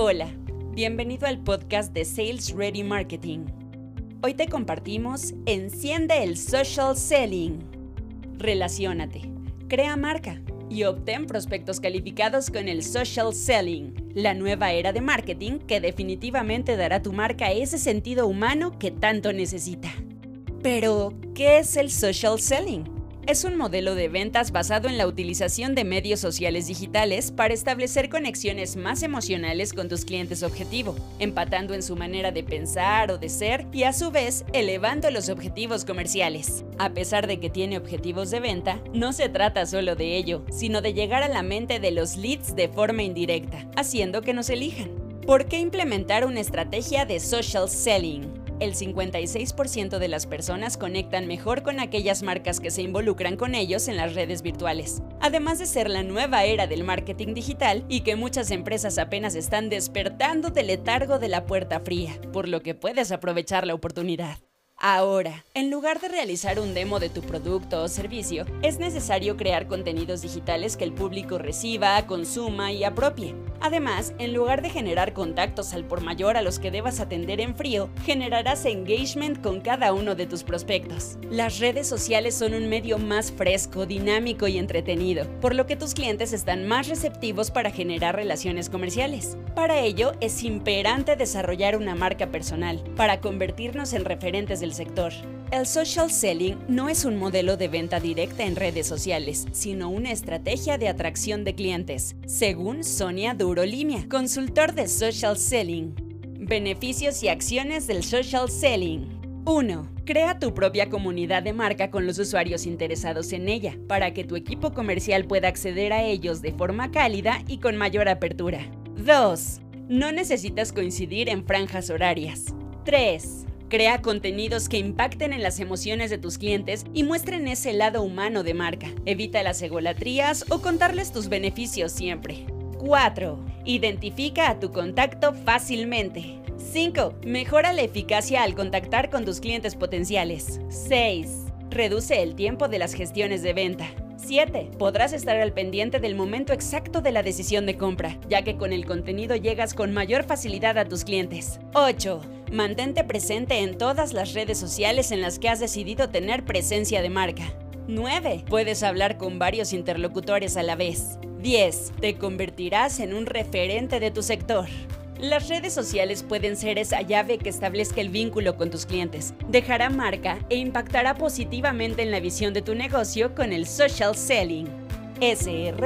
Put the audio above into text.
Hola, bienvenido al podcast de Sales Ready Marketing. Hoy te compartimos Enciende el Social Selling. Relaciónate, crea marca y obtén prospectos calificados con el Social Selling, la nueva era de marketing que definitivamente dará a tu marca ese sentido humano que tanto necesita. Pero, ¿qué es el Social Selling? Es un modelo de ventas basado en la utilización de medios sociales digitales para establecer conexiones más emocionales con tus clientes objetivo, empatando en su manera de pensar o de ser y a su vez elevando los objetivos comerciales. A pesar de que tiene objetivos de venta, no se trata solo de ello, sino de llegar a la mente de los leads de forma indirecta, haciendo que nos elijan. ¿Por qué implementar una estrategia de social selling? El 56% de las personas conectan mejor con aquellas marcas que se involucran con ellos en las redes virtuales. Además de ser la nueva era del marketing digital y que muchas empresas apenas están despertando del letargo de la puerta fría, por lo que puedes aprovechar la oportunidad. Ahora, en lugar de realizar un demo de tu producto o servicio, es necesario crear contenidos digitales que el público reciba, consuma y apropie. Además, en lugar de generar contactos al por mayor a los que debas atender en frío, generarás engagement con cada uno de tus prospectos. Las redes sociales son un medio más fresco, dinámico y entretenido, por lo que tus clientes están más receptivos para generar relaciones comerciales. Para ello, es imperante desarrollar una marca personal, para convertirnos en referentes del sector. El social selling no es un modelo de venta directa en redes sociales, sino una estrategia de atracción de clientes, según Sonia Durolimia, consultor de social selling. Beneficios y acciones del social selling. 1. Crea tu propia comunidad de marca con los usuarios interesados en ella, para que tu equipo comercial pueda acceder a ellos de forma cálida y con mayor apertura. 2. No necesitas coincidir en franjas horarias. 3. Crea contenidos que impacten en las emociones de tus clientes y muestren ese lado humano de marca. Evita las egolatrías o contarles tus beneficios siempre. 4. Identifica a tu contacto fácilmente. 5. Mejora la eficacia al contactar con tus clientes potenciales. 6. Reduce el tiempo de las gestiones de venta. 7. Podrás estar al pendiente del momento exacto de la decisión de compra, ya que con el contenido llegas con mayor facilidad a tus clientes. 8. Mantente presente en todas las redes sociales en las que has decidido tener presencia de marca. 9. Puedes hablar con varios interlocutores a la vez. 10. Te convertirás en un referente de tu sector. Las redes sociales pueden ser esa llave que establezca el vínculo con tus clientes, dejará marca e impactará positivamente en la visión de tu negocio con el social selling. srm.mx